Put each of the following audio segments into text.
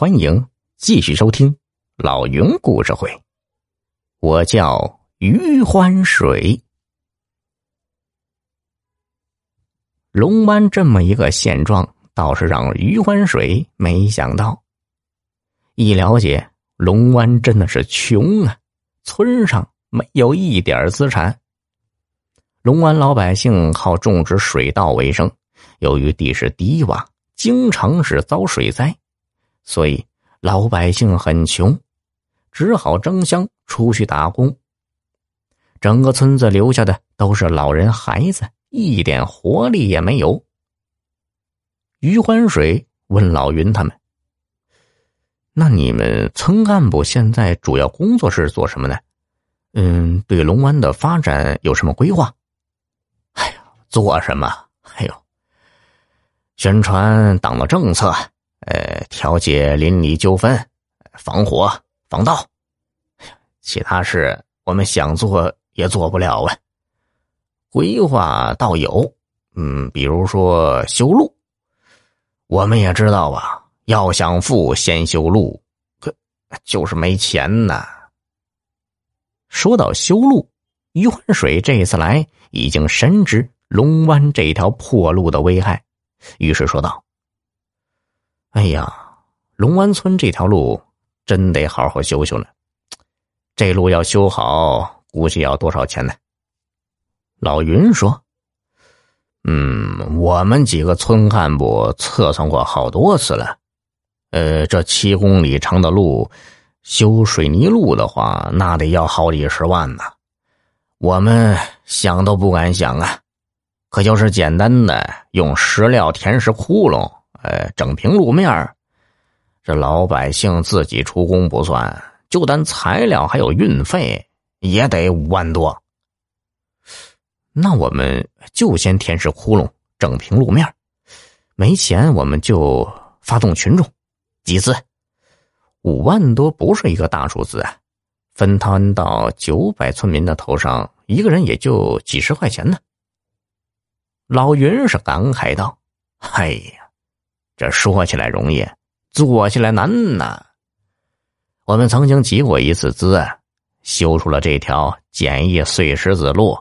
欢迎继续收听老云故事会。我叫余欢水。龙湾这么一个现状，倒是让余欢水没想到。一了解，龙湾真的是穷啊，村上没有一点资产。龙湾老百姓靠种植水稻为生，由于地势低洼，经常是遭水灾。所以老百姓很穷，只好争相出去打工。整个村子留下的都是老人孩子，一点活力也没有。余欢水问老云他们：“那你们村干部现在主要工作是做什么呢？嗯，对龙湾的发展有什么规划？”“哎呀，做什么？哎呦，宣传党的政策。”呃，调解邻里纠纷，防火防盗，其他事我们想做也做不了啊。规划倒有，嗯，比如说修路，我们也知道啊，要想富先修路，可就是没钱呐。说到修路，余欢水这次来已经深知龙湾这条破路的危害，于是说道。哎呀，龙湾村这条路真得好好修修了。这路要修好，估计要多少钱呢？老云说：“嗯，我们几个村干部测算过好多次了。呃，这七公里长的路，修水泥路的话，那得要好几十万呢。我们想都不敢想啊。可就是简单的用石料填实窟窿。”呃，整平路面这老百姓自己出工不算，就单材料还有运费也得五万多。那我们就先填实窟窿，整平路面没钱我们就发动群众集资。五万多不是一个大数字啊，分摊到九百村民的头上，一个人也就几十块钱呢。老云是感慨道：“哎呀。”这说起来容易，做起来难呐。我们曾经集过一次资，修出了这条简易碎石子路。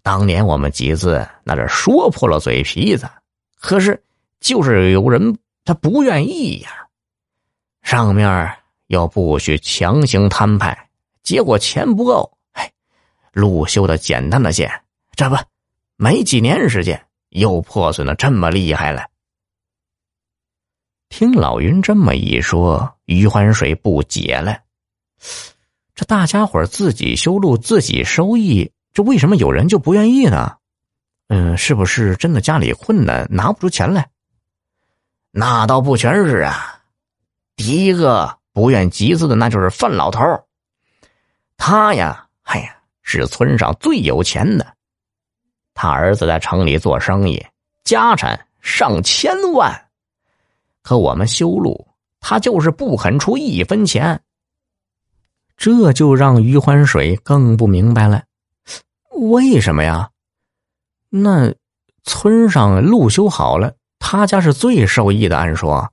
当年我们集资，那是说破了嘴皮子，可是就是有人他不愿意呀。上面又不许强行摊派，结果钱不够，哎，路修的简单的些，这不，没几年时间又破损的这么厉害了。听老云这么一说，余欢水不解了：这大家伙自己修路自己收益，这为什么有人就不愿意呢？嗯，是不是真的家里困难拿不出钱来？那倒不全是啊。第一个不愿集资的，那就是范老头他呀，哎呀，是村上最有钱的。他儿子在城里做生意，家产上千万。可我们修路，他就是不肯出一分钱。这就让余欢水更不明白了，为什么呀？那村上路修好了，他家是最受益的。按说，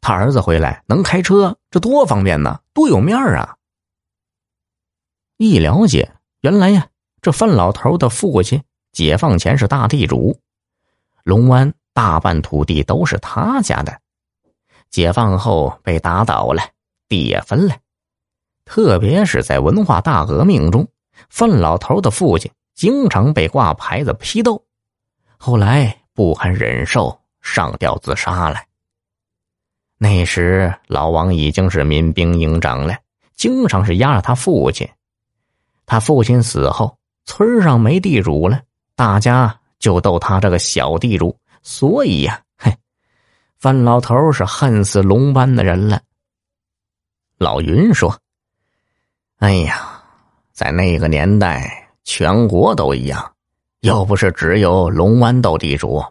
他儿子回来能开车，这多方便呢，多有面儿啊！一了解，原来呀，这范老头的父亲解放前是大地主，龙湾大半土地都是他家的。解放后被打倒了，地也分了。特别是在文化大革命中，范老头的父亲经常被挂牌子批斗，后来不堪忍受，上吊自杀了。那时老王已经是民兵营长了，经常是压着他父亲。他父亲死后，村上没地主了，大家就斗他这个小地主，所以呀。范老头是恨死龙湾的人了。老云说：“哎呀，在那个年代，全国都一样，又不是只有龙湾斗地主。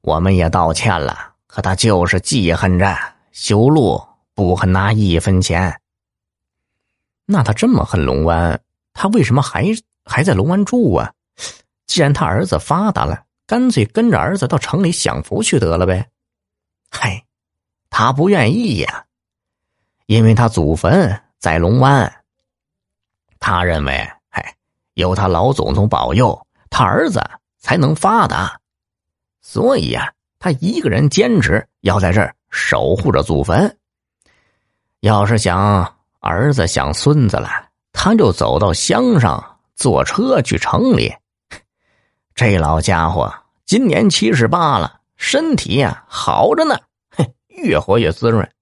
我们也道歉了，可他就是记恨着修路，不肯拿一分钱。那他这么恨龙湾，他为什么还还在龙湾住啊？既然他儿子发达了，干脆跟着儿子到城里享福去得了呗。”嗨，他不愿意呀，因为他祖坟在龙湾。他认为，嘿，有他老祖宗保佑，他儿子才能发达，所以呀，他一个人坚持要在这儿守护着祖坟。要是想儿子想孙子了，他就走到乡上坐车去城里。这老家伙今年七十八了，身体呀好着呢，嘿，越活越滋润。